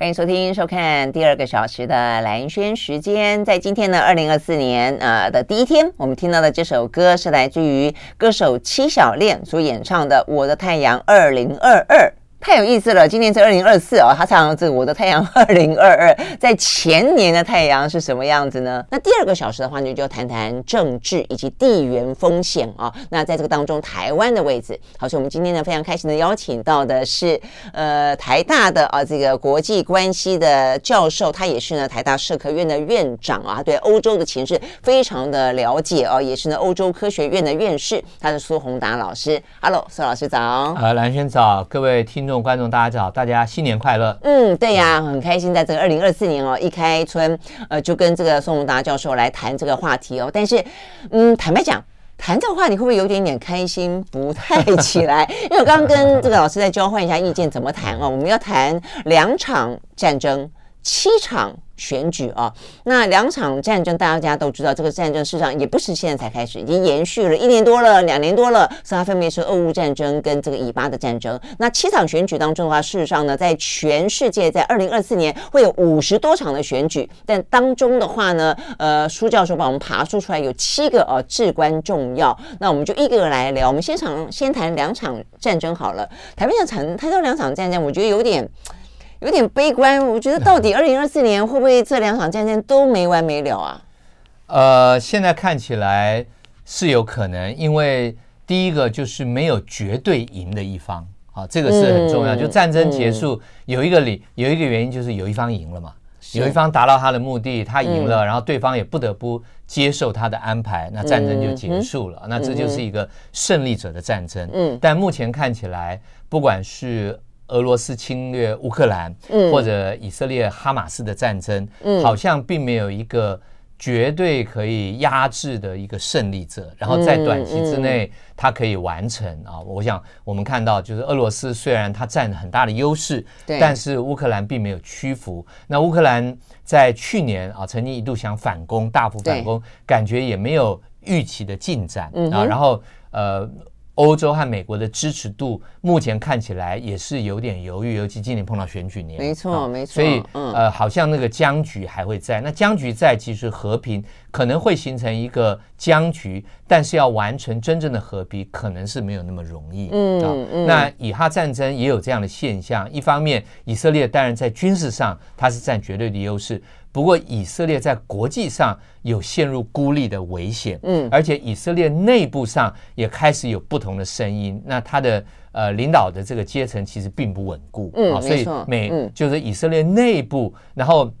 欢迎收听、收看第二个小时的蓝轩时间。在今天呢，二零二四年呃的第一天，我们听到的这首歌是来自于歌手戚小恋所演唱的《我的太阳二零二二》。太有意思了，今年是二零二四哦，他唱这个我的太阳 二零二二，在前年的太阳是什么样子呢？那第二个小时的话呢，就谈谈政治以及地缘风险啊。那在这个当中，台湾的位置，好，所以我们今天呢非常开心的邀请到的是呃台大的啊这个国际关系的教授，他也是呢台大社科院的院长啊，对欧洲的情势非常的了解哦，也是呢欧洲科学院的院士，他是苏宏达老师。Hello，苏老师早。呃，蓝轩早，各位听。观众、观众，大家好，大家新年快乐！嗯，对呀，很开心，在这个二零二四年哦，一开春，呃，就跟这个宋宏达教授来谈这个话题哦。但是，嗯，坦白讲，谈这个话题会不会有点点开心不太起来？因为我刚刚跟这个老师在交换一下意见，怎么谈哦？我们要谈两场战争，七场。选举啊，那两场战争，大家都知道，这个战争事实上也不是现在才开始，已经延续了一年多了，两年多了。所以它分别是俄乌战争跟这个以巴的战争。那七场选举当中的话，事实上呢，在全世界，在二零二四年会有五十多场的选举，但当中的话呢，呃，苏教授帮我们爬梳出来有七个呃至关重要。那我们就一个个来聊。我们先场先谈两场战争好了。台湾想谈谈这两场战争，我觉得有点。有点悲观，我觉得到底二零二四年会不会这两场战争都没完没了啊？呃，现在看起来是有可能，因为第一个就是没有绝对赢的一方，啊，这个是很重要。就战争结束有一个理，有一个原因就是有一方赢了嘛，有一方达到他的目的，他赢了，然后对方也不得不接受他的安排，那战争就结束了，那这就是一个胜利者的战争。嗯，但目前看起来，不管是俄罗斯侵略乌克兰，或者以色列哈马斯的战争，好像并没有一个绝对可以压制的一个胜利者，然后在短期之内它可以完成啊。我想我们看到，就是俄罗斯虽然它占很大的优势，但是乌克兰并没有屈服。那乌克兰在去年啊，曾经一度想反攻，大幅反攻，感觉也没有预期的进展啊。然后呃。欧洲和美国的支持度目前看起来也是有点犹豫，尤其今年碰到选举年，没错，没错。所以，呃，好像那个僵局还会在。那僵局在，其实和平可能会形成一个僵局，但是要完成真正的和平，可能是没有那么容易。嗯嗯。那以哈战争也有这样的现象，一方面以色列当然在军事上它是占绝对的优势。不过，以色列在国际上有陷入孤立的危险，嗯，而且以色列内部上也开始有不同的声音。那他的呃领导的这个阶层其实并不稳固，嗯，啊，所以美就是以色列内部，然后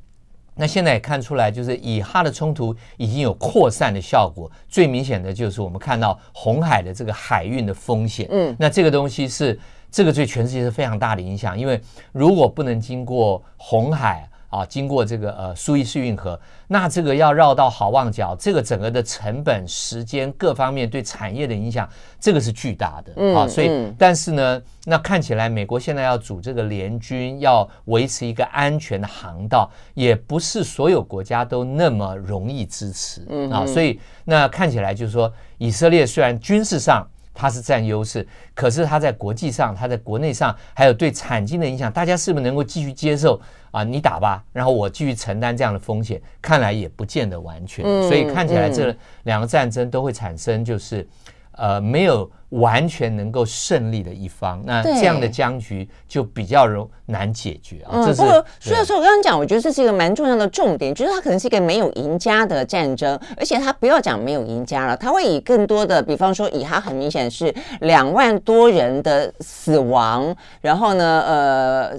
那现在也看出来，就是以哈的冲突已经有扩散的效果。最明显的就是我们看到红海的这个海运的风险，嗯，那这个东西是这个对全世界是非常大的影响，因为如果不能经过红海。啊，经过这个呃苏伊士运河，那这个要绕到好望角，这个整个的成本、时间各方面对产业的影响，这个是巨大的。嗯，啊，所以但是呢，那看起来美国现在要组这个联军，要维持一个安全的航道，也不是所有国家都那么容易支持。嗯，啊，所以那看起来就是说，以色列虽然军事上它是占优势，可是它在国际上，它在国内上还有对产经的影响，大家是不是能够继续接受？啊，你打吧，然后我继续承担这样的风险，看来也不见得完全，所以看起来这两个战争都会产生就是，呃，没有。完全能够胜利的一方，那这样的僵局就比较容难解决啊。这是，所以说我刚刚讲，我觉得这是一个蛮重要的重点，就是它可能是一个没有赢家的战争，而且它不要讲没有赢家了，它会以更多的，比方说以它很明显是两万多人的死亡，然后呢，呃，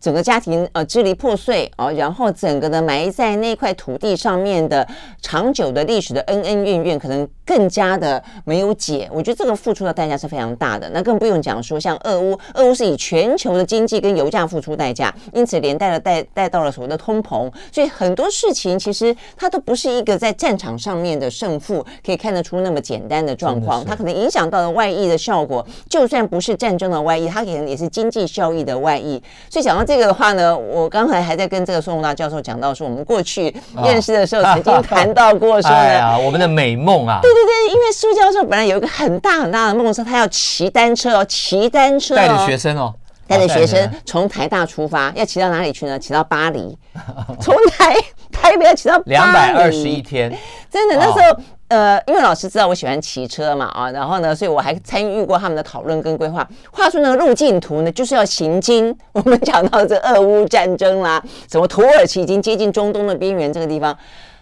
整个家庭呃支离破碎啊，然后整个的埋在那块土地上面的长久的历史的恩恩怨怨，可能更加的没有解。我觉得这个付出的。的代价是非常大的。那更不用讲说，像俄乌，俄乌是以全球的经济跟油价付出代价，因此连带的带带到了所谓的通膨。所以很多事情其实它都不是一个在战场上面的胜负可以看得出那么简单的状况，它可能影响到了外溢的效果。就算不是战争的外溢，它可能也是经济效益的外溢。所以讲到这个的话呢，我刚才还在跟这个宋宏达教授讲到说，我们过去认识的时候曾经 谈到过说呢，哎呀，我们的美梦啊，对对对，因为苏教授本来有一个很大很大的梦，说他要骑单车哦，骑单车带着学生哦，带着学生从台大出发，要骑到哪里？去呢？骑到巴黎，从台台北要骑到巴黎，两百二十一天，真的那时候。呃，因为老师知道我喜欢骑车嘛，啊，然后呢，所以我还参与过他们的讨论跟规划，画出那个路径图呢，就是要行经我们讲到这俄乌战争啦，什么土耳其已经接近中东的边缘这个地方，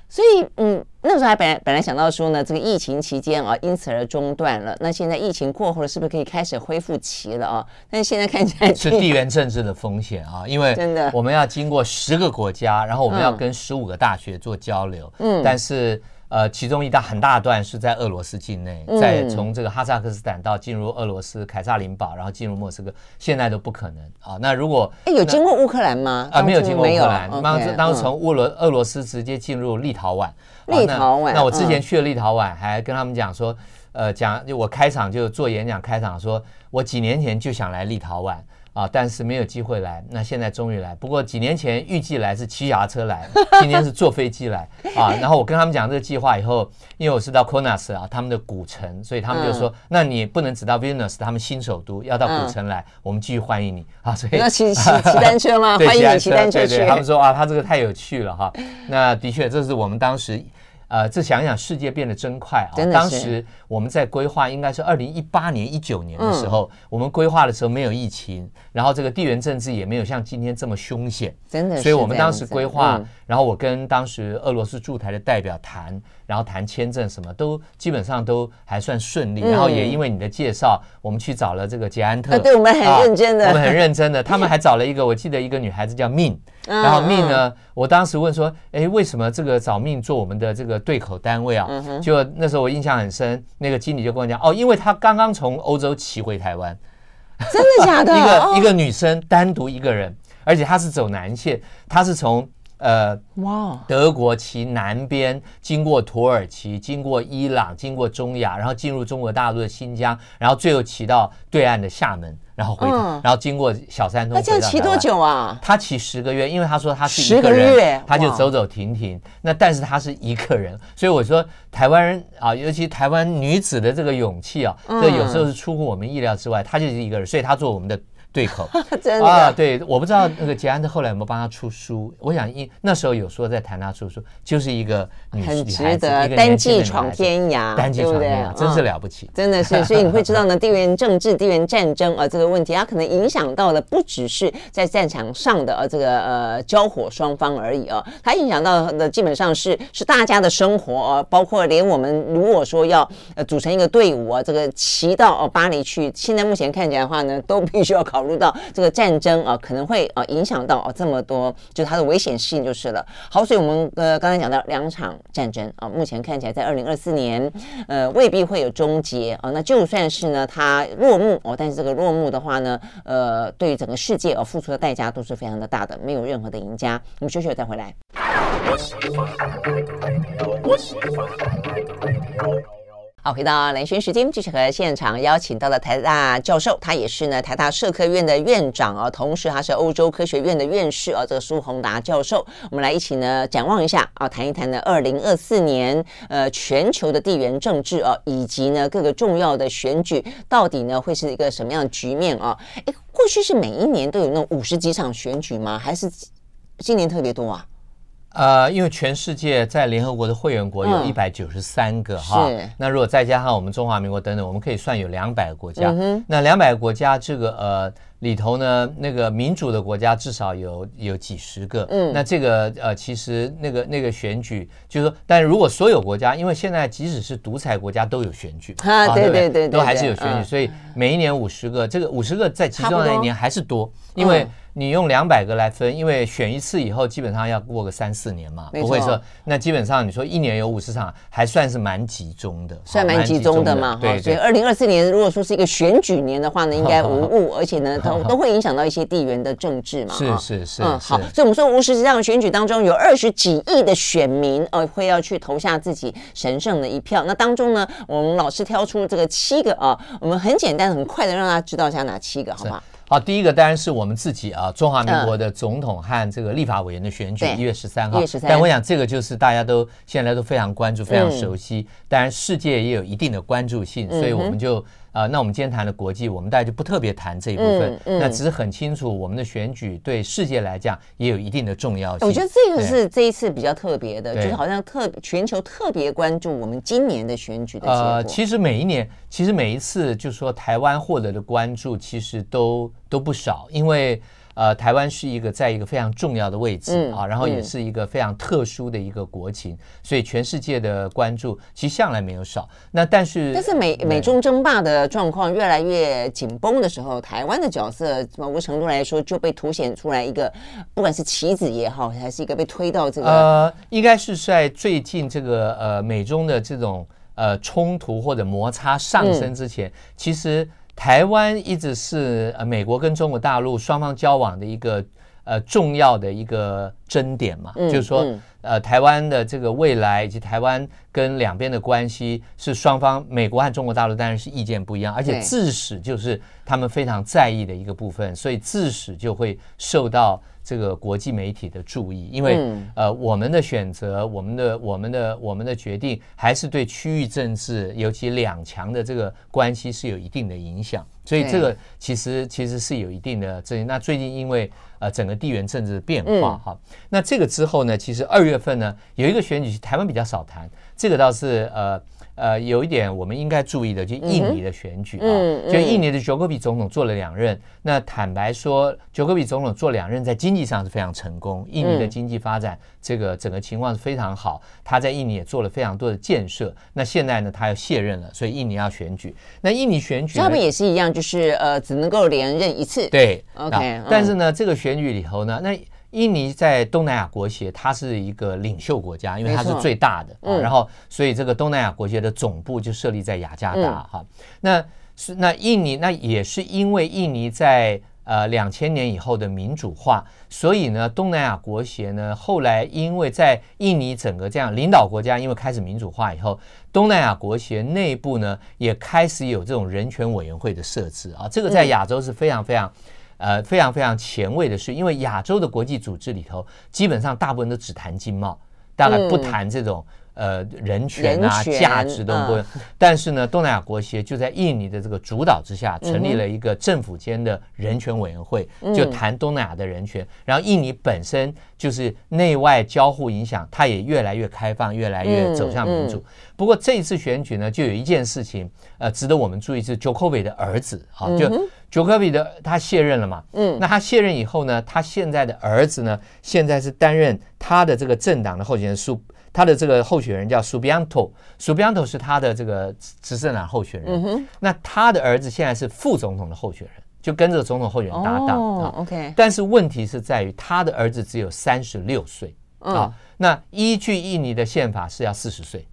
所以嗯，那时候还本来本来想到说呢，这个疫情期间啊，因此而中断了，那现在疫情过后了，是不是可以开始恢复期了啊？但是现在看起来 是地缘政治的风险啊，因为真的我们要经过十个国家，然后我们要跟十五个大学做交流，嗯，但是。呃，其中一大很大段是在俄罗斯境内，在从这个哈萨克斯坦到进入俄罗斯凯撒林堡，然后进入莫斯科，现在都不可能啊。那如果哎，有经过乌克兰吗？啊，没有经过乌克兰。当时当时从乌罗俄罗斯直接进入立陶宛。立陶宛。那我之前去了立陶宛，还跟他们讲说，呃，讲我开场就做演讲开场，说我几年前就想来立陶宛。啊，但是没有机会来，那现在终于来。不过几年前预计来是骑脚踏车来，今天是坐飞机来 啊。然后我跟他们讲这个计划以后，因为我是到 Kaunas 啊，他们的古城，所以他们就说，嗯、那你不能只到 Vilnius，他们新首都要到古城来，嗯、我们继续欢迎你啊。所以那骑 骑骑单车吗？欢迎你骑单车去。对对，他们说啊，他这个太有趣了哈。那的确，这是我们当时。呃，这想想，世界变得真快啊！当时我们在规划，应该是二零一八年、一九年的时候，我们规划的时候没有疫情，然后这个地缘政治也没有像今天这么凶险，真的。所以我们当时规划，然后我跟当时俄罗斯驻台的代表谈，然后谈签证，什么都基本上都还算顺利。然后也因为你的介绍，我们去找了这个捷安特，对我们很认真的，我们很认真的。他们还找了一个，我记得一个女孩子叫 Min，然后 Min 呢，我当时问说，哎，为什么这个找 Min 做我们的这个？对口单位啊，就那时候我印象很深，那个经理就跟我讲哦，因为他刚刚从欧洲骑回台湾，真的假的？一个一个女生单独一个人，而且她是走南线，她是从呃哇德国骑南边，经过土耳其，经过伊朗，经过中亚，然后进入中国大陆的新疆，然后最后骑到对岸的厦门。然后回，然后经过小三通，他这样骑多久啊？他骑十个月，因为他说他是一个人，他就走走停停。那但是他是一个人，所以我说台湾人啊，尤其台湾女子的这个勇气啊，这有时候是出乎我们意料之外。他就是一个人，所以他做我们的。对口，真的啊，对，我不知道那个捷安特后来有没有帮他出书。我想一那时候有说在谈他出书，就是一个女很值得单骑闯天涯，单骑闯天涯，真是了不起，真的是。所以你会知道呢，地缘政治、地缘战争啊这个问题，它可能影响到的不只是在战场上的呃这个呃交火双方而已啊，它影响到的基本上是是大家的生活啊，包括连我们如果说要呃组成一个队伍啊，这个骑到哦巴黎去，现在目前看起来的话呢，都必须要考入。到这个战争啊，可能会啊影响到啊这么多，就是它的危险性就是了。好，所以我们呃刚才讲到两场战争啊，目前看起来在二零二四年呃未必会有终结啊。那就算是呢它落幕哦，但是这个落幕的话呢，呃对于整个世界啊付出的代价都是非常的大的，没有任何的赢家。我们休息了再回来。好，回到蓝轩时间，继续和现场邀请到了台大教授，他也是呢台大社科院的院长啊，同时他是欧洲科学院的院士啊，这个苏宏达教授，我们来一起呢展望一下啊，谈一谈呢二零二四年呃全球的地缘政治啊，以及呢各个重要的选举到底呢会是一个什么样的局面啊？诶，过去是每一年都有那五十几场选举吗？还是今年特别多啊？呃，因为全世界在联合国的会员国有一百九十三个哈，嗯、那如果再加上我们中华民国等等，我们可以算有两百个国家。嗯、那两百个国家，这个呃里头呢，那个民主的国家至少有有几十个。嗯，那这个呃，其实那个那个选举，就是说，但如果所有国家，因为现在即使是独裁国家都有选举啊，对对对，都还是有选举，所以每一年五十个，这个五十个在其中的一年还是多，因为。你用两百个来分，因为选一次以后，基本上要过个三四年嘛，不会说。那基本上你说一年有五十场，还算是蛮集中的，算蛮集中的嘛。对，所以二零二四年如果说是一个选举年的话呢，应该无误，而且呢，都都会影响到一些地缘的政治嘛。是是是。嗯，好。所以我们说，无实质上选举当中有二十几亿的选民，呃，会要去投下自己神圣的一票。那当中呢，我们老师挑出这个七个啊，我们很简单很快的让大家知道一下哪七个，好不好？好，第一个当然是我们自己啊，中华民国的总统和这个立法委员的选举，一月十三号。但我想这个就是大家都现在都非常关注、非常熟悉。当然，世界也有一定的关注性，所以我们就。啊、呃，那我们今天谈的国际，我们大家就不特别谈这一部分。嗯嗯、那只是很清楚，我们的选举对世界来讲也有一定的重要性。我觉得这个是这一次比较特别的，就是好像特全球特别关注我们今年的选举的结果。呃，其实每一年，其实每一次，就是说台湾获得的关注，其实都都不少，因为。呃，台湾是一个在一个非常重要的位置、嗯、啊，然后也是一个非常特殊的一个国情，嗯、所以全世界的关注其实向来没有少。那但是，但是美美中争霸的状况越来越紧绷的时候，台湾的角色某个程度来说就被凸显出来一个，不管是棋子也好，还是一个被推到这个呃，应该是在最近这个呃美中的这种呃冲突或者摩擦上升之前，嗯、其实。台湾一直是呃美国跟中国大陆双方交往的一个呃重要的一个争点嘛，嗯、就是说呃台湾的这个未来以及台湾跟两边的关系是双方美国和中国大陆当然是意见不一样，而且自始就是他们非常在意的一个部分，所以自始就会受到。这个国际媒体的注意，因为、嗯、呃，我们的选择，我们的、我们的、我们的决定，还是对区域政治，尤其两强的这个关系是有一定的影响。所以这个其实其实是有一定的这。那最近因为呃整个地缘政治的变化哈，嗯、那这个之后呢，其实二月份呢有一个选举，台湾比较少谈，这个倒是呃。呃，有一点我们应该注意的，就印尼的选举啊，嗯嗯、就印尼的乔戈比总统做了两任。那坦白说，乔戈比总统做两任，在经济上是非常成功。印尼的经济发展，这个整个情况是非常好。他在印尼也做了非常多的建设。那现在呢，他要卸任了，所以印尼要选举。那印尼选举，他们也是一样，就是呃，只能够连任一次。对，OK。但是呢，这个选举里头呢，那。印尼在东南亚国协，它是一个领袖国家，因为它是最大的，嗯、然后所以这个东南亚国协的总部就设立在雅加达哈、嗯。那是那印尼那也是因为印尼在呃两千年以后的民主化，所以呢东南亚国协呢后来因为在印尼整个这样领导国家因为开始民主化以后，东南亚国协内部呢也开始有这种人权委员会的设置啊，这个在亚洲是非常非常。呃，非常非常前卫的是，因为亚洲的国际组织里头，基本上大部分都只谈经贸，大概不谈这种。呃，人权啊，价值都不。但是呢，东南亚国协就在印尼的这个主导之下，成立了一个政府间的人权委员会，就谈东南亚的人权。然后印尼本身就是内外交互影响，它也越来越开放，越来越走向民主。不过这一次选举呢，就有一件事情，呃，值得我们注意，是 Jokowi 的儿子，啊，就 Jokowi 的他卸任了嘛。嗯。那他卸任以后呢，他现在的儿子呢，现在是担任他的这个政党的候选人数。他的这个候选人叫 Subianto，Subianto 是他的这个执政党候选人。嗯、哼那他的儿子现在是副总统的候选人，就跟这个总统候选人搭档。哦、OK。但是问题是在于他的儿子只有三十六岁啊。那依据印尼的宪法是要四十岁。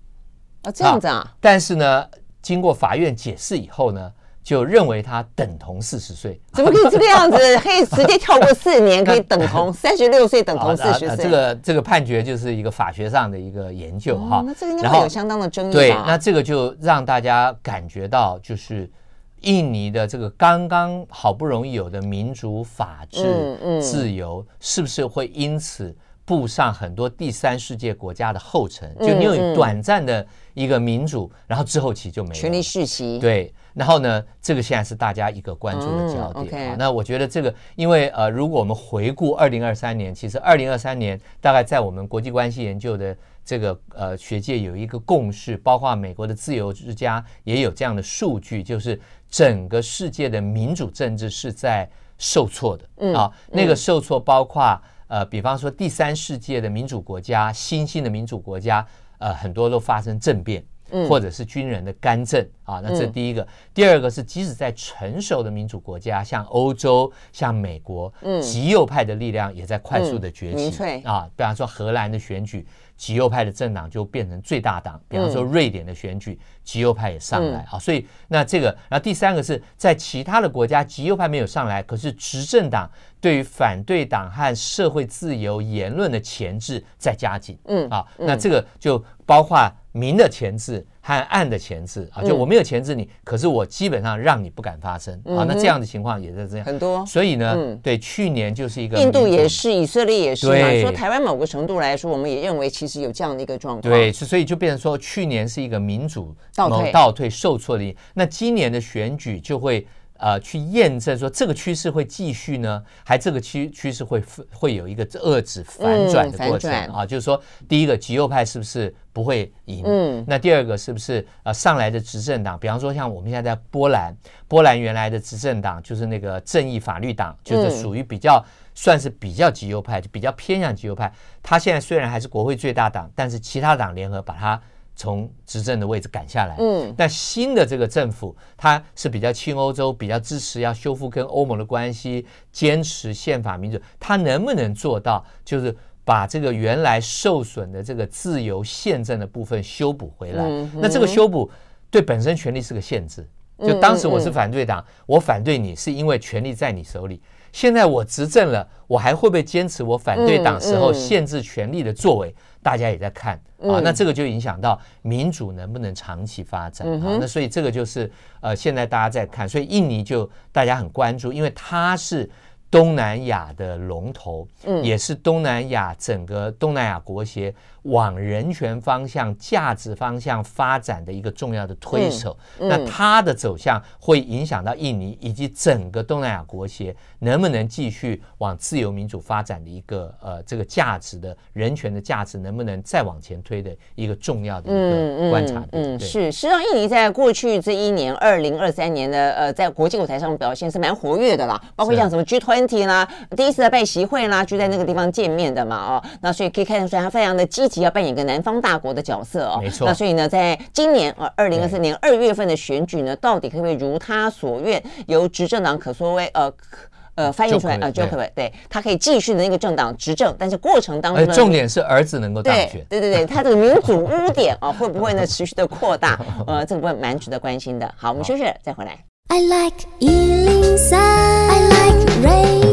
啊，这样子啊。但是呢，经过法院解释以后呢。就认为他等同四十岁，怎么可以这个样子？可以直接跳过四年，可以等同 三十六岁，等同四十岁。这个这个判决就是一个法学上的一个研究哈。那这个应该会有相当的争议吧？对，那这个就让大家感觉到，就是印尼的这个刚刚好不容易有的民主、法治、自由，是不是会因此步上很多第三世界国家的后尘？就你有短暂的一个民主，然后之后其实就没有权力世袭。对。然后呢，这个现在是大家一个关注的焦点。嗯 okay、那我觉得这个，因为呃，如果我们回顾二零二三年，其实二零二三年大概在我们国际关系研究的这个呃学界有一个共识，包括美国的自由之家也有这样的数据，就是整个世界的民主政治是在受挫的、嗯、啊。那个受挫包括呃，比方说第三世界的民主国家、新兴的民主国家，呃，很多都发生政变。或者是军人的干政啊，那这是第一个。嗯、第二个是，即使在成熟的民主国家，像欧洲、像美国，嗯，极右派的力量也在快速的崛起、嗯、啊。比方说荷兰的选举，极右派的政党就变成最大党。比方说瑞典的选举，极右派也上来、嗯、啊。所以那这个，然后第三个是在其他的国家，极右派没有上来，可是执政党对于反对党和社会自由言论的钳制在加紧。嗯啊，那这个就包括。明的钳制和暗的钳制啊，就我没有钳制你，可是我基本上让你不敢发声啊。那这样的情况也是这样很多。所以呢，对去年就是一个印度也是，以色列也是嘛。说台湾某个程度来说，我们也认为其实有这样的一个状况。对，所以就变成说，去年是一个民主倒退、倒退、受挫的。那今年的选举就会。呃，去验证说这个趋势会继续呢，还这个趋趋势会会有一个遏制反转的过程、嗯、啊？就是说，第一个极右派是不是不会赢？嗯，那第二个是不是呃上来的执政党，比方说像我们现在在波兰，波兰原来的执政党就是那个正义法律党，就是属于比较、嗯、算是比较极右派，就比较偏向极右派。他现在虽然还是国会最大党，但是其他党联合把他。从执政的位置赶下来，嗯，但新的这个政府，它是比较亲欧洲，比较支持要修复跟欧盟的关系，坚持宪法民主，它能不能做到，就是把这个原来受损的这个自由宪政的部分修补回来？嗯、那这个修补对本身权力是个限制。就当时我是反对党，嗯嗯、我反对你是因为权力在你手里。现在我执政了，我还会不会坚持我反对党时候限制权力的作为？大家也在看啊，那这个就影响到民主能不能长期发展啊？那所以这个就是呃，现在大家在看，所以印尼就大家很关注，因为它是。东南亚的龙头，嗯，也是东南亚整个东南亚国协往人权方向、价值方向发展的一个重要的推手。那它的走向会影响到印尼以及整个东南亚国协能不能继续往自由民主发展的一个呃这个价值的人权的价值能不能再往前推的一个重要的一个观察嗯。嗯，是。实际上，印尼在过去这一年，二零二三年的呃，在国际舞台上的表现是蛮活跃的啦，包括像什么 G20。问题啦，第一次的拜习会啦，就在那个地方见面的嘛，哦，那所以可以看得出来，他非常的积极，要扮演一个南方大国的角色哦。没错。那所以呢，在今年啊，二零二四年二月份的选举呢，到底可不可以如他所愿，由执政党可说为呃呃翻译出来啊，就可以对，他可以继续的那个政党执政，但是过程当中呢，重点是儿子能够当选。对对对，他这个民主污点啊，会不会呢 持续的扩大？呃，这个部分蛮值得关心的。好，我们休息了，再回来。I like Ealing Sun. I like rain.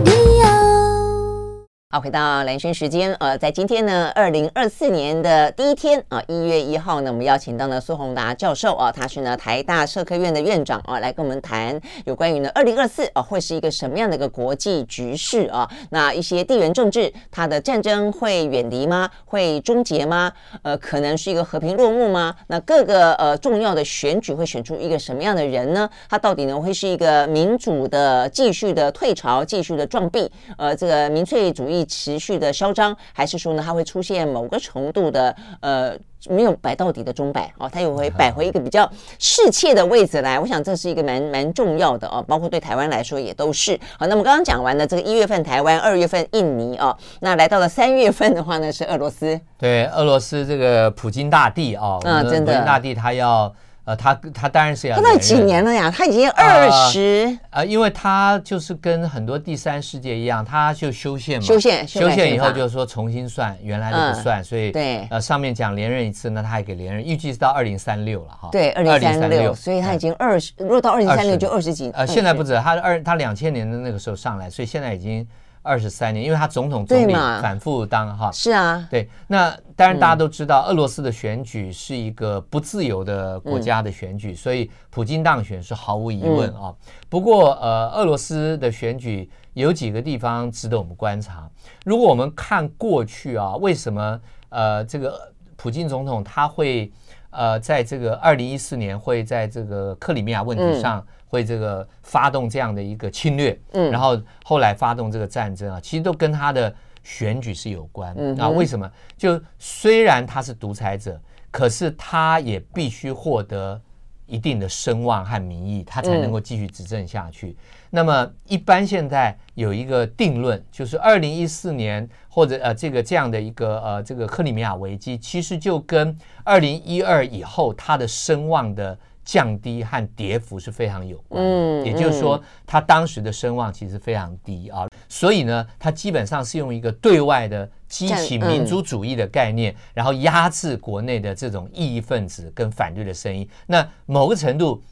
好，回到蓝轩时间，呃，在今天呢，二零二四年的第一天啊，一月一号呢，我们邀请到了苏宏达教授啊，他是呢台大社科院的院长啊，来跟我们谈有关于呢二零二四啊会是一个什么样的一个国际局势啊？那一些地缘政治，它的战争会远离吗？会终结吗？呃，可能是一个和平落幕吗？那各个呃重要的选举会选出一个什么样的人呢？他到底呢会是一个民主的继续的退潮，继续的撞壁？呃，这个民粹主义。持续的嚣张，还是说呢，它会出现某个程度的呃没有摆到底的钟摆哦，它又会摆回一个比较适切的位置来。我想这是一个蛮蛮重要的哦，包括对台湾来说也都是。好，那么刚刚讲完了这个一月份台湾，二月份印尼哦，那来到了三月份的话呢是俄罗斯。对，俄罗斯这个普京大帝哦，嗯，真的，普京大帝他要。呃，他他当然是要。他那几年了呀？他已经二十。呃，呃，因为他就是跟很多第三世界一样，他就修宪嘛。修宪，修宪以后就是说重新算，原来的不算，嗯、所以对。呃，上面讲连任一次，那他还给连任，预计是到二零三六了哈。对，二零三六，所以他已经二十，如果到二零三六就二十几。呃，现在不止，他二他两千年的那个时候上来，所以现在已经。二十三年，因为他总统总理反复当哈，是啊，对。那当然大家都知道，俄罗斯的选举是一个不自由的国家的选举，所以普京当选是毫无疑问啊。不过呃，俄罗斯的选举有几个地方值得我们观察。如果我们看过去啊，为什么呃这个普京总统他会呃在这个二零一四年会在这个克里米亚问题上。会这个发动这样的一个侵略，嗯，然后后来发动这个战争啊，其实都跟他的选举是有关。嗯，啊，为什么？就虽然他是独裁者，可是他也必须获得一定的声望和民意，他才能够继续执政下去。嗯、那么，一般现在有一个定论，就是二零一四年或者呃这个这样的一个呃这个克里米亚危机，其实就跟二零一二以后他的声望的降低和跌幅是非常有关的。嗯，也就是说，他当时的声望其实非常低啊，所以呢，他基本上是用一个对外的。激起民族主义的概念，然后压制国内的这种异议分子跟反对的声音。那某个程度，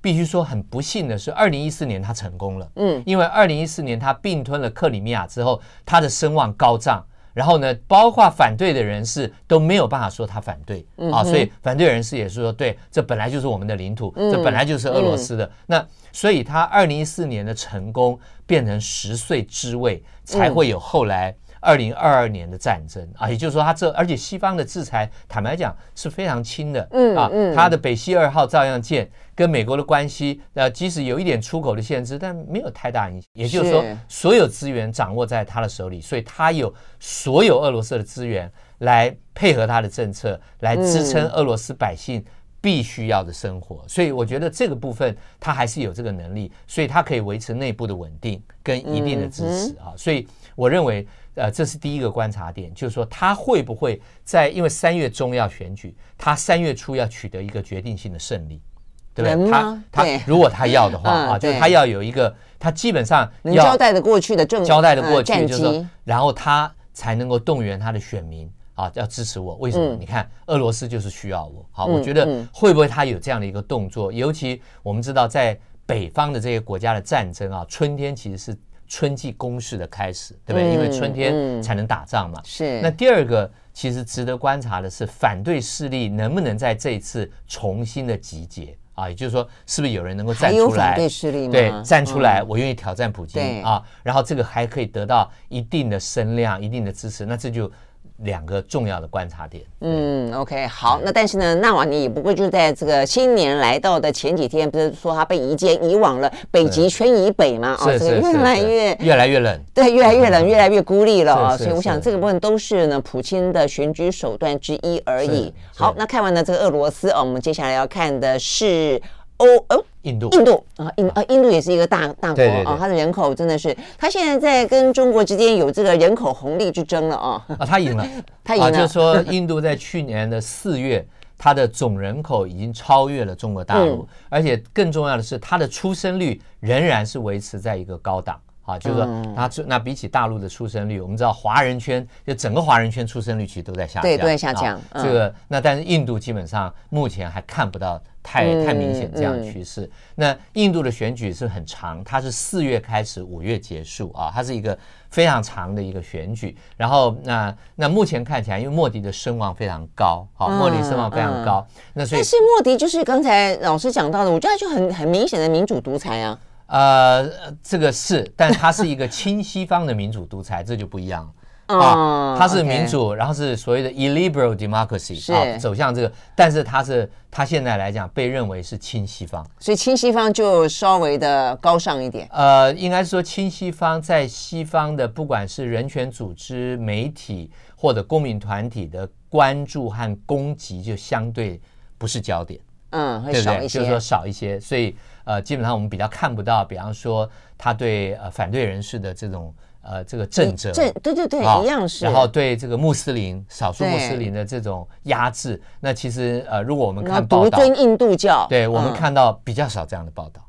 必须说很不幸的是，二零一四年他成功了。嗯，因为二零一四年他并吞了克里米亚之后，他的声望高涨。然后呢，包括反对的人士都没有办法说他反对啊，所以反对人士也是说，对，这本来就是我们的领土，这本来就是俄罗斯的。那所以他二零一四年的成功变成十岁之位，才会有后来。二零二二年的战争啊，也就是说，他这而且西方的制裁，坦白讲是非常轻的，嗯啊，他的北溪二号照样建跟美国的关系，呃，即使有一点出口的限制，但没有太大影响。也就是说，所有资源掌握在他的手里，所以他有所有俄罗斯的资源来配合他的政策，来支撑俄罗斯百姓必须要的生活。所以，我觉得这个部分他还是有这个能力，所以他可以维持内部的稳定跟一定的支持啊。所以，我认为。呃，这是第一个观察点，就是说他会不会在，因为三月中要选举，他三月初要取得一个决定性的胜利，对不对？他他如果他要的话 啊，就是他要有一个，他基本上要交代的过去的政交代的过去，就是说，然后他才能够动员他的选民啊，要支持我。为什么？你看俄罗斯就是需要我。好，我觉得会不会他有这样的一个动作？尤其我们知道，在北方的这些国家的战争啊，春天其实是。春季攻势的开始，对不对？因为春天才能打仗嘛。是。那第二个，其实值得观察的是，反对势力能不能在这一次重新的集结啊？也就是说，是不是有人能够站出来？还有反对势力吗？对，站出来，我愿意挑战普京啊。然后这个还可以得到一定的声量、一定的支持，那这就。两个重要的观察点。嗯，OK，好，那但是呢，纳瓦尼也不过就在这个新年来到的前几天，不是说他被移监移往了北极圈以北吗？哦，这个越来越越来越冷，对，越来越冷，越来越孤立了啊。所以我想这个部分都是呢，普京的选举手段之一而已。好，那看完了这个俄罗斯哦，我们接下来要看的是。欧哦，印度，印度啊，印啊，印度也是一个大大国啊，它的人口真的是，它现在在跟中国之间有这个人口红利之争了啊。啊，它赢了，它赢了。就是说，印度在去年的四月，它的总人口已经超越了中国大陆，而且更重要的是，它的出生率仍然是维持在一个高档。啊，就是说，它那比起大陆的出生率，我们知道华人圈就整个华人圈出生率其实都在下降，对，都在下降。这个那但是印度基本上目前还看不到太太明显这样的趋势。那印度的选举是很长，它是四月开始，五月结束啊，它是一个非常长的一个选举。然后那那目前看起来，因为莫迪的声望非常高，好，莫迪声望非常高。那所以，但是莫迪就是刚才老师讲到的，我觉得就很很明显的民主独裁啊。呃，这个是，但它是一个亲西方的民主独裁，这就不一样了啊。它是民主，然后是所谓的 illiberal democracy，走向这个，但是它是它现在来讲被认为是亲西方，所以亲西方就稍微的高尚一点。呃，应该说亲西方在西方的不管是人权组织、媒体或者公民团体的关注和攻击，就相对不是焦点，嗯，会少一些，就是说少一些，所以。呃，基本上我们比较看不到，比方说他对呃反对人士的这种呃这个震慑，对对对，一样是。然后对这个穆斯林少数穆斯林的这种压制，那其实呃，如果我们看报道，独尊印度教，对我们看到比较少这样的报道。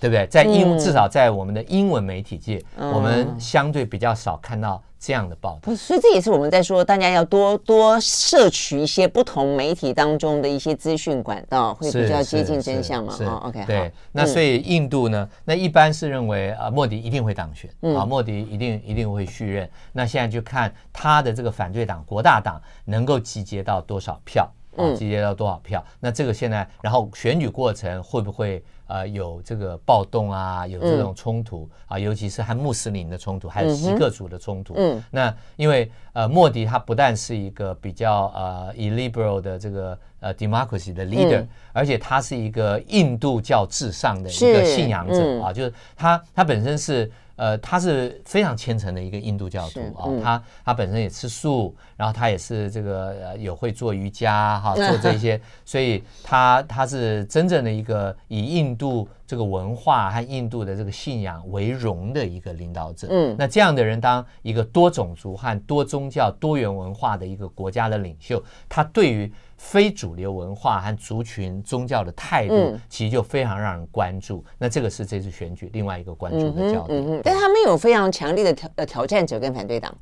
对不对？在英至少在我们的英文媒体界，我们相对比较少看到这样的报道。所以这也是我们在说，大家要多多摄取一些不同媒体当中的一些资讯管道，会比较接近真相嘛？哦，OK，对。那所以印度呢，那一般是认为啊，莫迪一定会当选啊，莫迪一定一定会续任。那现在就看他的这个反对党国大党能够集结到多少票啊，集结到多少票。那这个现在，然后选举过程会不会？呃，有这个暴动啊，有这种冲突、嗯、啊，尤其是和穆斯林的冲突，还有锡克族的冲突。嗯，那因为呃，莫迪他不但是一个比较呃 illiberal 的这个呃 democracy 的 leader，、嗯、而且他是一个印度教至上的一个信仰者、嗯、啊，就是他他本身是。呃，他是非常虔诚的一个印度教徒啊，嗯、他他本身也吃素，然后他也是这个呃有会做瑜伽哈，做这些，所以他他是真正的一个以印度这个文化和印度的这个信仰为荣的一个领导者。嗯，那这样的人当一个多种族和多宗教、多元文化的一个国家的领袖，他对于非主流文化和族群宗教的态度，其实就非常让人关注。那这个是这次选举另外一个关注的焦点。嗯嗯、但他们有非常强烈的挑呃挑战者跟反对党。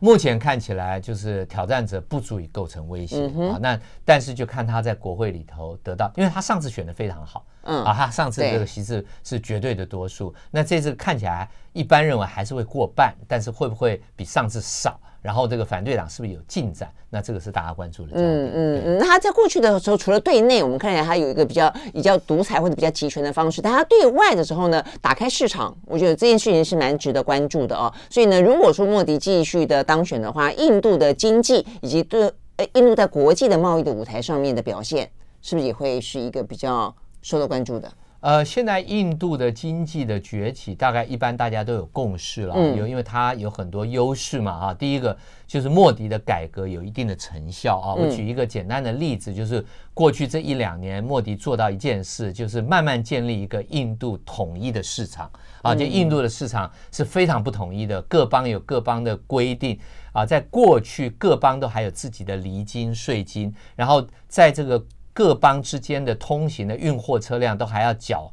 目前看起来就是挑战者不足以构成威胁、嗯、啊。那但是就看他在国会里头得到，因为他上次选的非常好，嗯啊，他上次这个席次是绝对的多数。那这次看起来一般认为还是会过半，但是会不会比上次少？然后这个反对党是不是有进展？那这个是大家关注的焦点。嗯嗯嗯。那他在过去的时候，除了对内，我们看起来他有一个比较比较独裁或者比较集权的方式，但他对外的时候呢，打开市场，我觉得这件事情是蛮值得关注的哦。所以呢，如果说莫迪继续的当选的话，印度的经济以及对呃印度在国际的贸易的舞台上面的表现，是不是也会是一个比较受到关注的？呃，现在印度的经济的崛起，大概一般大家都有共识了，有因为它有很多优势嘛，啊。第一个就是莫迪的改革有一定的成效啊。我举一个简单的例子，就是过去这一两年，莫迪做到一件事，就是慢慢建立一个印度统一的市场啊。就印度的市场是非常不统一的，各邦有各邦的规定啊。在过去，各邦都还有自己的离金税金，然后在这个。各邦之间的通行的运货车辆都还要缴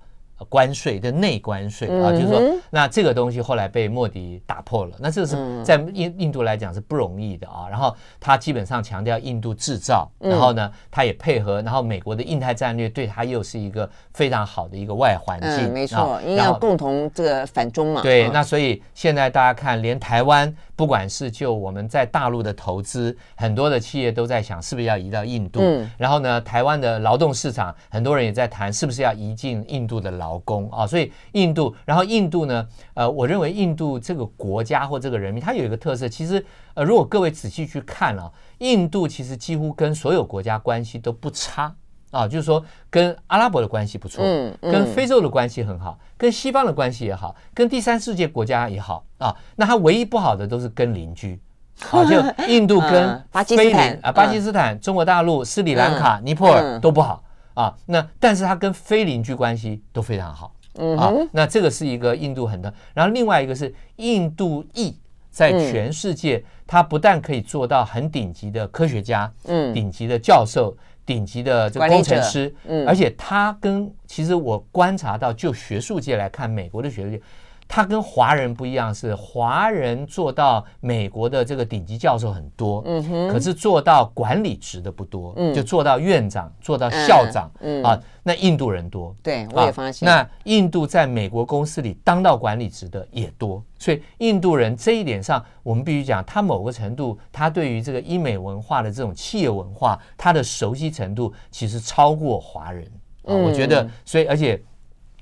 关税的内关税啊，就是说，那这个东西后来被莫迪打破了。那这个是在印印度来讲是不容易的啊。然后他基本上强调印度制造，然后呢，他也配合，然后美国的印太战略对他又是一个非常好的一个外环境。没错，因为要共同这个反中嘛。对，那所以现在大家看，连台湾。不管是就我们在大陆的投资，很多的企业都在想是不是要移到印度。嗯。然后呢，台湾的劳动市场，很多人也在谈是不是要移进印度的劳工啊。所以印度，然后印度呢，呃，我认为印度这个国家或这个人民，它有一个特色。其实，呃，如果各位仔细去看啊，印度其实几乎跟所有国家关系都不差。啊，就是说跟阿拉伯的关系不错，嗯，嗯，跟非洲的关系很好，跟西方的关系也好，跟第三世界国家也好啊。那它唯一不好的都是跟邻居，啊，就印度跟巴基斯坦啊，巴基斯坦、中国大陆、斯里兰卡、尼泊尔都不好啊。那但是它跟非邻居关系都非常好，啊。那这个是一个印度很的，然后另外一个是印度裔在全世界，他不但可以做到很顶级的科学家，嗯，顶级的教授。顶级的这个工程师，嗯，而且他跟其实我观察到，就学术界来看，美国的学术界。他跟华人不一样，是华人做到美国的这个顶级教授很多，嗯哼，可是做到管理职的不多，嗯，就做到院长、做到校长，嗯。啊，那印度人多，对，我也发现，那印度在美国公司里当到管理职的也多，所以印度人这一点上，我们必须讲，他某个程度，他对于这个英美文化的这种企业文化，他的熟悉程度其实超过华人啊，我觉得，所以而且。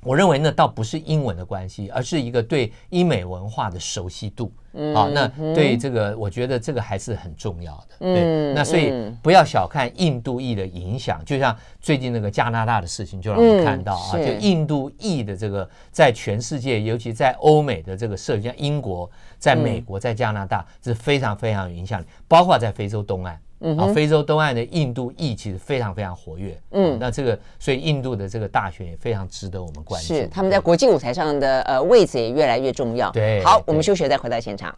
我认为那倒不是英文的关系，而是一个对英美文化的熟悉度。嗯，好，那对这个，我觉得这个还是很重要的。对，那所以不要小看印度裔的影响，就像最近那个加拿大的事情，就让我们看到啊，就印度裔的这个在全世界，尤其在欧美的这个社会，像英国、在美国、在加拿大，是非常非常有影响力，包括在非洲东岸。嗯，啊，非洲东岸的印度裔其实非常非常活跃。嗯，那这个，所以印度的这个大选也非常值得我们关注。是，他们在国际舞台上的呃位置也越来越重要。对，好，我们休学再回到现场。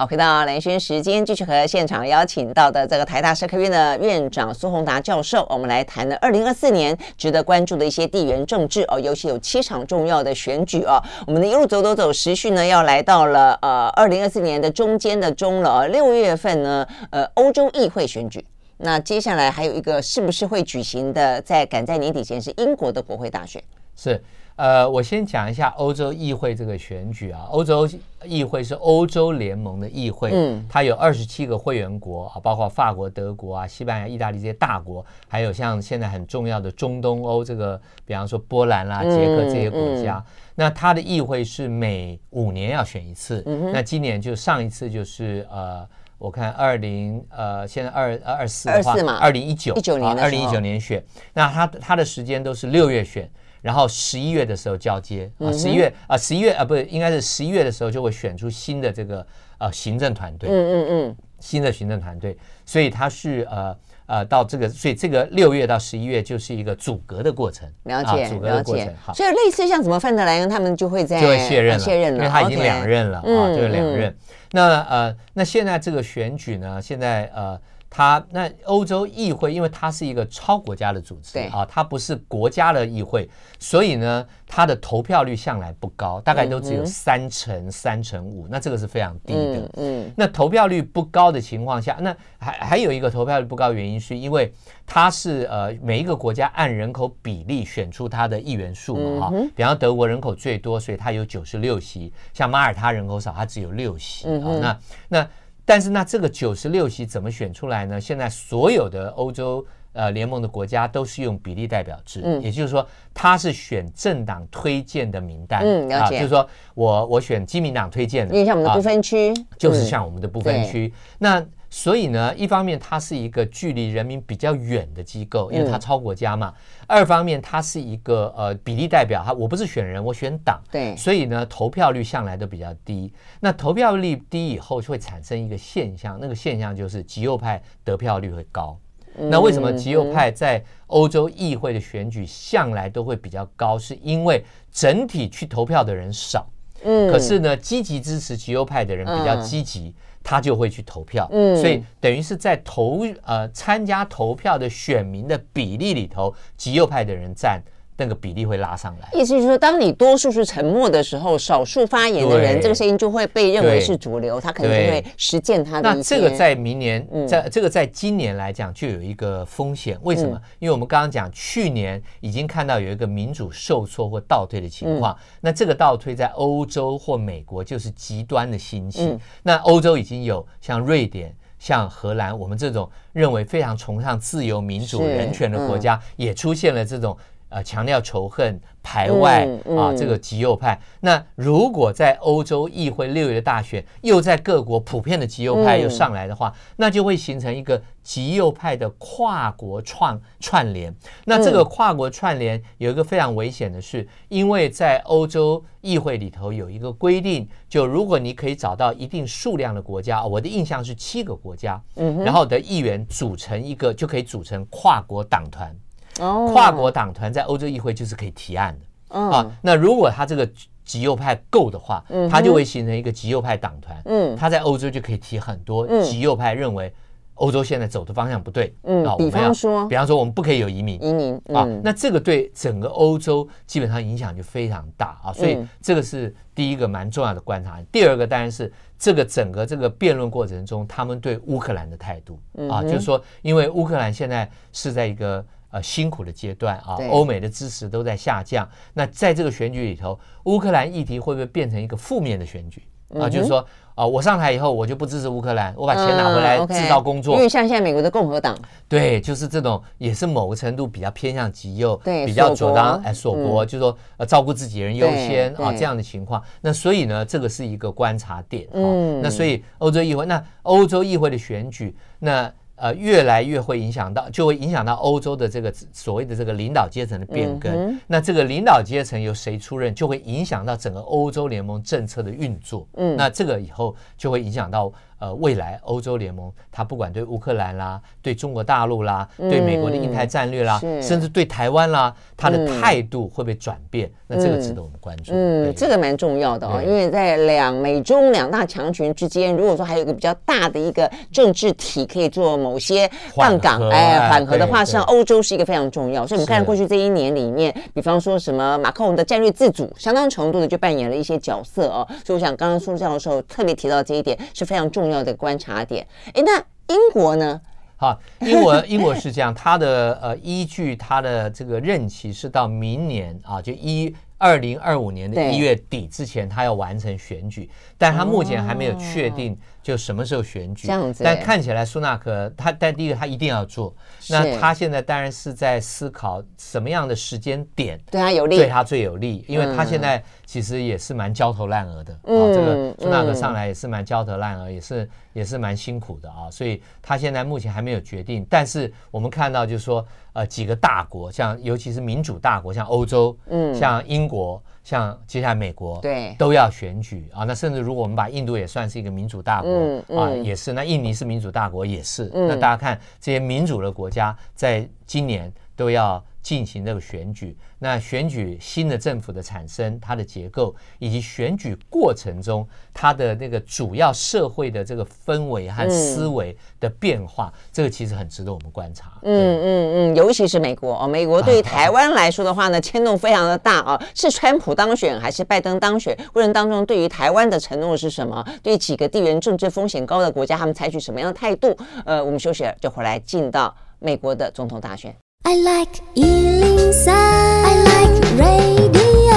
好，回到蓝轩时间，继续和现场邀请到的这个台大社科院的院长苏宏达教授，我们来谈的二零二四年值得关注的一些地缘政治哦，尤其有七场重要的选举哦。我们的一路走走走，时序呢要来到了呃二零二四年的中间的中了，六月份呢，呃欧洲议会选举，那接下来还有一个是不是会举行的，在赶在年底前是英国的国会大选，是。呃，我先讲一下欧洲议会这个选举啊。欧洲议会是欧洲联盟的议会，嗯，它有二十七个会员国啊，包括法国、德国啊、西班牙、意大利这些大国，还有像现在很重要的中东欧这个，比方说波兰啦、捷克这些国家。那它的议会是每五年要选一次，那今年就上一次就是呃我看二零呃，现在二二四的话，二零一九一九年二零一九年选，那他他的时间都是六月选，然后十一月的时候交接啊，十一月啊，十一月啊，不是应该是十一月的时候就会选出新的这个呃行政团队，嗯嗯嗯，新的行政团队，所以它是呃。呃，到这个，所以这个六月到十一月就是一个阻隔的过程，了解，啊、组阁的过程，好，所以类似像什么范德莱恩他们就会在就会卸任了，卸任了，因为他已经两任了啊，就是两任。嗯、那呃，那现在这个选举呢，现在呃。它那欧洲议会，因为它是一个超国家的组织，啊，它不是国家的议会，所以呢，它的投票率向来不高，大概都只有三成、三成五，那这个是非常低的。嗯，嗯，那投票率不高的情况下，那还还有一个投票率不高的原因，是因为它是呃每一个国家按人口比例选出它的议员数嘛，哈、嗯，比方德国人口最多，所以它有九十六席，像马耳他人口少，它只有六席啊，那那。但是那这个九十六席怎么选出来呢？现在所有的欧洲呃联盟的国家都是用比例代表制，嗯，也就是说他是选政党推荐的名单，啊、就是说我我选基民党推荐的，因为像我们的不分区，啊、就是像我们的不分区，嗯、那。所以呢，一方面它是一个距离人民比较远的机构，因为它超国家嘛；嗯、二方面它是一个呃比例代表，它我不是选人，我选党，对，所以呢投票率向来都比较低。那投票率低以后，就会产生一个现象，那个现象就是极右派得票率会高。嗯、那为什么极右派在欧洲议会的选举向来都会比较高？是因为整体去投票的人少，嗯，可是呢，积极支持极右派的人比较积极。嗯他就会去投票，嗯，所以等于是在投呃参加投票的选民的比例里头，极右派的人占。那个比例会拉上来，意思就是说，当你多数是沉默的时候，少数发言的人，这个声音就会被认为是主流，他可能就会实践他的。那这个在明年，在这个在今年来讲，就有一个风险。为什么？因为我们刚刚讲，去年已经看到有一个民主受挫或倒退的情况。那这个倒退在欧洲或美国就是极端的兴起。那欧洲已经有像瑞典、像荷兰，我们这种认为非常崇尚自由、民主、人权的国家，也出现了这种。呃，强调仇恨、排外、嗯嗯、啊，这个极右派。那如果在欧洲议会六月的大选，又在各国普遍的极右派又上来的话，嗯、那就会形成一个极右派的跨国串串联。那这个跨国串联有一个非常危险的是，因为在欧洲议会里头有一个规定，就如果你可以找到一定数量的国家，我的印象是七个国家，嗯，然后的议员组成一个就可以组成跨国党团。跨国党团在欧洲议会就是可以提案的啊。那如果他这个极右派够的话，他就会形成一个极右派党团。嗯，他在欧洲就可以提很多极右派认为欧洲现在走的方向不对。嗯，比方说，比方说我们不可以有移民。移民啊，那这个对整个欧洲基本上影响就非常大啊。所以这个是第一个蛮重要的观察。第二个当然是这个整个这个辩论过程中，他们对乌克兰的态度啊，就是说，因为乌克兰现在是在一个。呃，辛苦的阶段啊，欧美的支持都在下降。那在这个选举里头，乌克兰议题会不会变成一个负面的选举啊？就是说啊，我上台以后我就不支持乌克兰，我把钱拿回来制造工作。因为像现在美国的共和党，对，就是这种也是某个程度比较偏向极右，对，比较主张哎锁国，就是说呃照顾自己人优先啊这样的情况。那所以呢，这个是一个观察点啊。那所以欧洲议会，那欧洲议会的选举，那。呃，越来越会影响到，就会影响到欧洲的这个所谓的这个领导阶层的变更。嗯、那这个领导阶层由谁出任，就会影响到整个欧洲联盟政策的运作。嗯，那这个以后就会影响到。呃，未来欧洲联盟，它不管对乌克兰啦，对中国大陆啦，对美国的印太战略啦，甚至对台湾啦，它的态度会不会转变？那这个值得我们关注。嗯，这个蛮重要的哦，因为在两美中两大强权之间，如果说还有一个比较大的一个政治体可以做某些杠杆，哎，缓和的话，实际上欧洲是一个非常重要。所以，我们看过去这一年里面，比方说什么马克龙的战略自主，相当程度的就扮演了一些角色哦。所以，我想刚刚苏教授特别提到这一点是非常重要。重要的观察点，哎，那英国呢？好，英国 英国是这样，它的呃依据它的这个任期是到明年啊，就一二零二五年的一月底之前，他要完成选举，但他目前还没有确定就什么时候选举。这样子，但看起来苏纳克他，但第一个他一定要做。那他现在当然是在思考什么样的时间点对他有利，对他最有利，因为他现在其实也是蛮焦头烂额的。嗯，这个苏纳克上来也是蛮焦头烂额，也是也是蛮辛苦的啊。所以他现在目前还没有决定。但是我们看到就是说，呃，几个大国，像尤其是民主大国，像欧洲，嗯，像英。国像接下来美国对都要选举啊，那甚至如果我们把印度也算是一个民主大国、嗯嗯、啊，也是。那印尼是民主大国，也是。嗯、那大家看这些民主的国家，在今年都要。进行这个选举，那选举新的政府的产生，它的结构以及选举过程中它的那个主要社会的这个氛围和思维的变化，嗯、这个其实很值得我们观察。嗯嗯嗯，尤其是美国哦，美国对于 台湾来说的话呢，牵动非常的大啊。是川普当选还是拜登当选？过程当中对于台湾的承诺是什么？对几个地缘政治风险高的国家，他们采取什么样的态度？呃，我们休息了就回来进到美国的总统大选。I like 103, I like radio。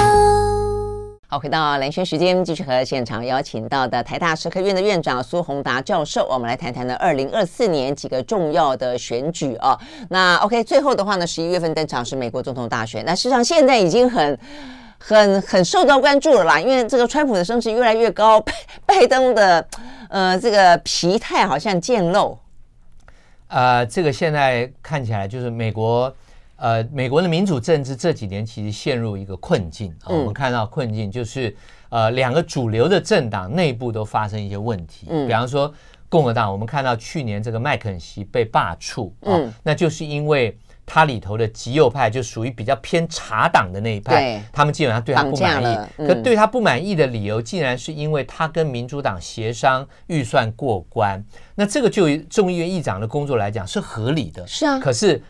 好，回到蓝轩时间，继续和现场邀请到的台大社科院的院长苏宏达教授，我们来谈谈呢二零二四年几个重要的选举啊。那 OK，最后的话呢，十一月份登场是美国总统大选。那事实上现在已经很、很、很受到关注了啦，因为这个川普的声势越来越高，拜拜登的呃这个疲态好像渐露。呃，这个现在看起来就是美国，呃，美国的民主政治这几年其实陷入一个困境啊。我们看到困境就是，呃，两个主流的政党内部都发生一些问题。嗯，比方说共和党，我们看到去年这个麦肯锡被罢黜啊，那就是因为。他里头的极右派就属于比较偏茶党的那一派，他们基本上对他不满意。可对他不满意的理由，竟然是因为他跟民主党协商预算过关。那这个就众议院议长的工作来讲是合理的。是啊，可是。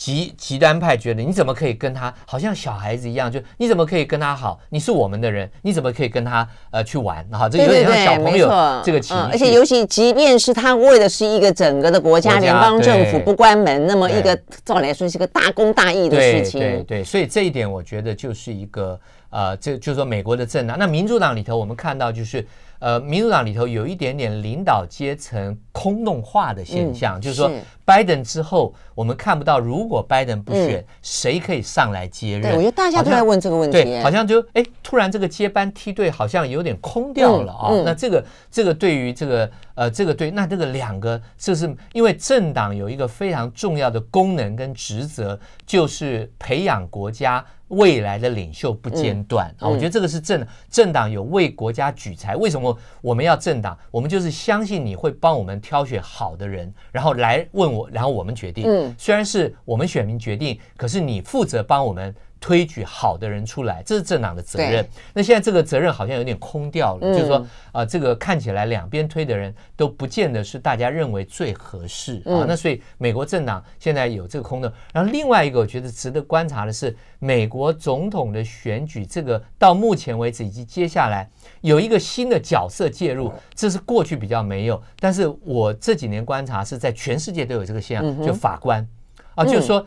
极极端派觉得你怎么可以跟他好像小孩子一样？就你怎么可以跟他好？你是我们的人，你怎么可以跟他呃去玩？哈，这有点像小朋友这个情绪。而且尤其即便是他为的是一个整个的国家联邦政府不关门，那么一个照理来说是一个大公大义的事情。对对，所以这一点我觉得就是一个呃，这就是说美国的政党。那民主党里头我们看到就是。呃，民主党里头有一点点领导阶层空洞化的现象，嗯、就是说，拜登之后，我们看不到，如果拜登不选，嗯、谁可以上来接任？对，我觉得大家都在问这个问题。对，好像就哎，突然这个接班梯队好像有点空掉了啊。那这个这个对于这个呃这个对，那这个两个，这是因为政党有一个非常重要的功能跟职责，就是培养国家。未来的领袖不间断啊，我觉得这个是政政党有为国家举才。为什么我们要政党？我们就是相信你会帮我们挑选好的人，然后来问我，然后我们决定。虽然是我们选民决定，可是你负责帮我们。推举好的人出来，这是政党的责任。那现在这个责任好像有点空掉了，就是说，啊、呃，这个看起来两边推的人都不见得是大家认为最合适啊。那所以美国政党现在有这个空的。然后另外一个我觉得值得观察的是，美国总统的选举，这个到目前为止以及接下来有一个新的角色介入，这是过去比较没有。但是我这几年观察是在全世界都有这个现象，就法官啊，就是说。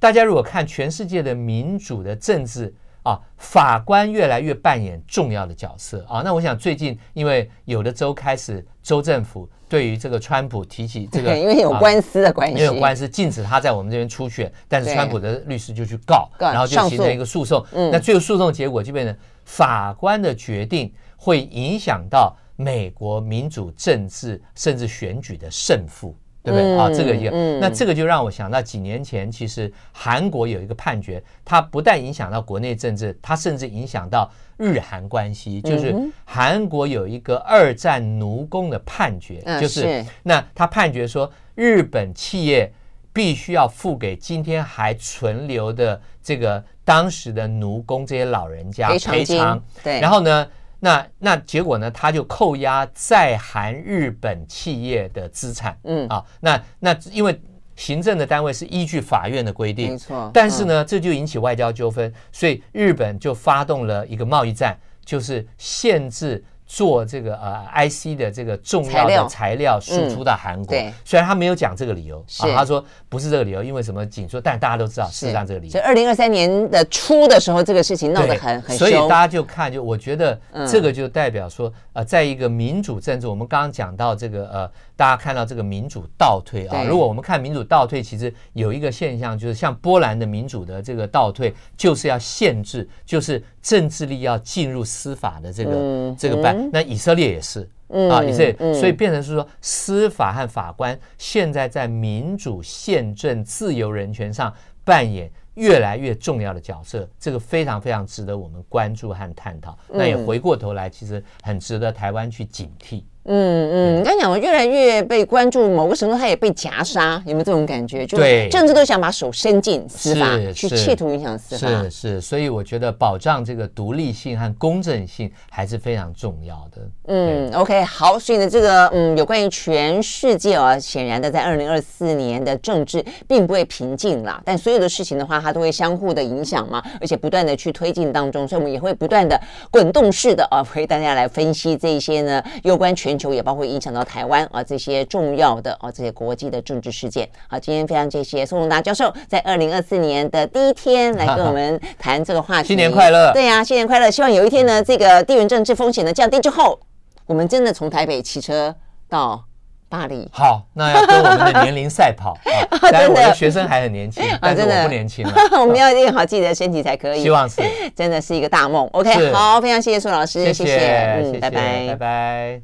大家如果看全世界的民主的政治啊，法官越来越扮演重要的角色啊。那我想最近因为有的州开始州政府对于这个川普提起这个，因为有官司的关系，因为有官司禁止他在我们这边出选，但是川普的律师就去告，然后就形成一个诉讼。那最后诉讼结果就变成法官的决定会影响到美国民主政治甚至选举的胜负。对不对啊？这个一个，那这个就让我想到几年前，其实韩国有一个判决，它不但影响到国内政治，它甚至影响到日韩关系。就是韩国有一个二战奴工的判决，就是那他判决说，日本企业必须要付给今天还存留的这个当时的奴工这些老人家赔偿。对，然后呢？那那结果呢？他就扣押在韩日本企业的资产，嗯啊，那那因为行政的单位是依据法院的规定，没错。但是呢，这就引起外交纠纷，所以日本就发动了一个贸易战，就是限制做这个呃 IC 的这个重要的材料输出到韩国。对，虽然他没有讲这个理由啊，他说不是这个理由，因为什么紧缩，但大家都知道事实上这个理由。所以二零二三年的初的时候，这个事情闹得很很凶。所以大家就看，就我觉得这个就代表说，呃，在一个民主政治，我们刚刚讲到这个呃，大家看到这个民主倒退啊。如果我们看民主倒退，其实有一个现象，就是像波兰的民主的这个倒退，就是要限制，就是政治力要进入司法的这个这个办。那以色列也是，嗯、啊，以色列，嗯、所以变成是说，司法和法官现在在民主、宪政、自由、人权上扮演越来越重要的角色，这个非常非常值得我们关注和探讨。那也回过头来，其实很值得台湾去警惕。嗯嗯，你刚讲，我越来越被关注，某个程度他也被夹杀，有没有这种感觉？就政治都想把手伸进司法，去企图影响司法。是是，所以我觉得保障这个独立性和公正性还是非常重要的。嗯，OK，好，所以呢，这个嗯，有关于全世界啊，显然的，在二零二四年的政治并不会平静啦，但所有的事情的话，它都会相互的影响嘛，而且不断的去推进当中，所以我们也会不断的滚动式的啊，为大家来分析这一些呢，有关全。球也包括影响到台湾啊，这些重要的啊，这些国际的政治事件。好，今天非常谢谢宋荣达教授在二零二四年的第一天来跟我们 谈这个话题。新年快乐！对呀、啊，新年快乐！希望有一天呢，这个地缘政治风险呢降低之后，我们真的从台北骑车到。巴黎，好，那要跟我们的年龄赛跑。当然，我的学生还很年轻，但是我不年轻了。我们要练好自己的身体才可以。希望是，真的是一个大梦。OK，好，非常谢谢苏老师，谢谢，嗯，拜拜，拜拜。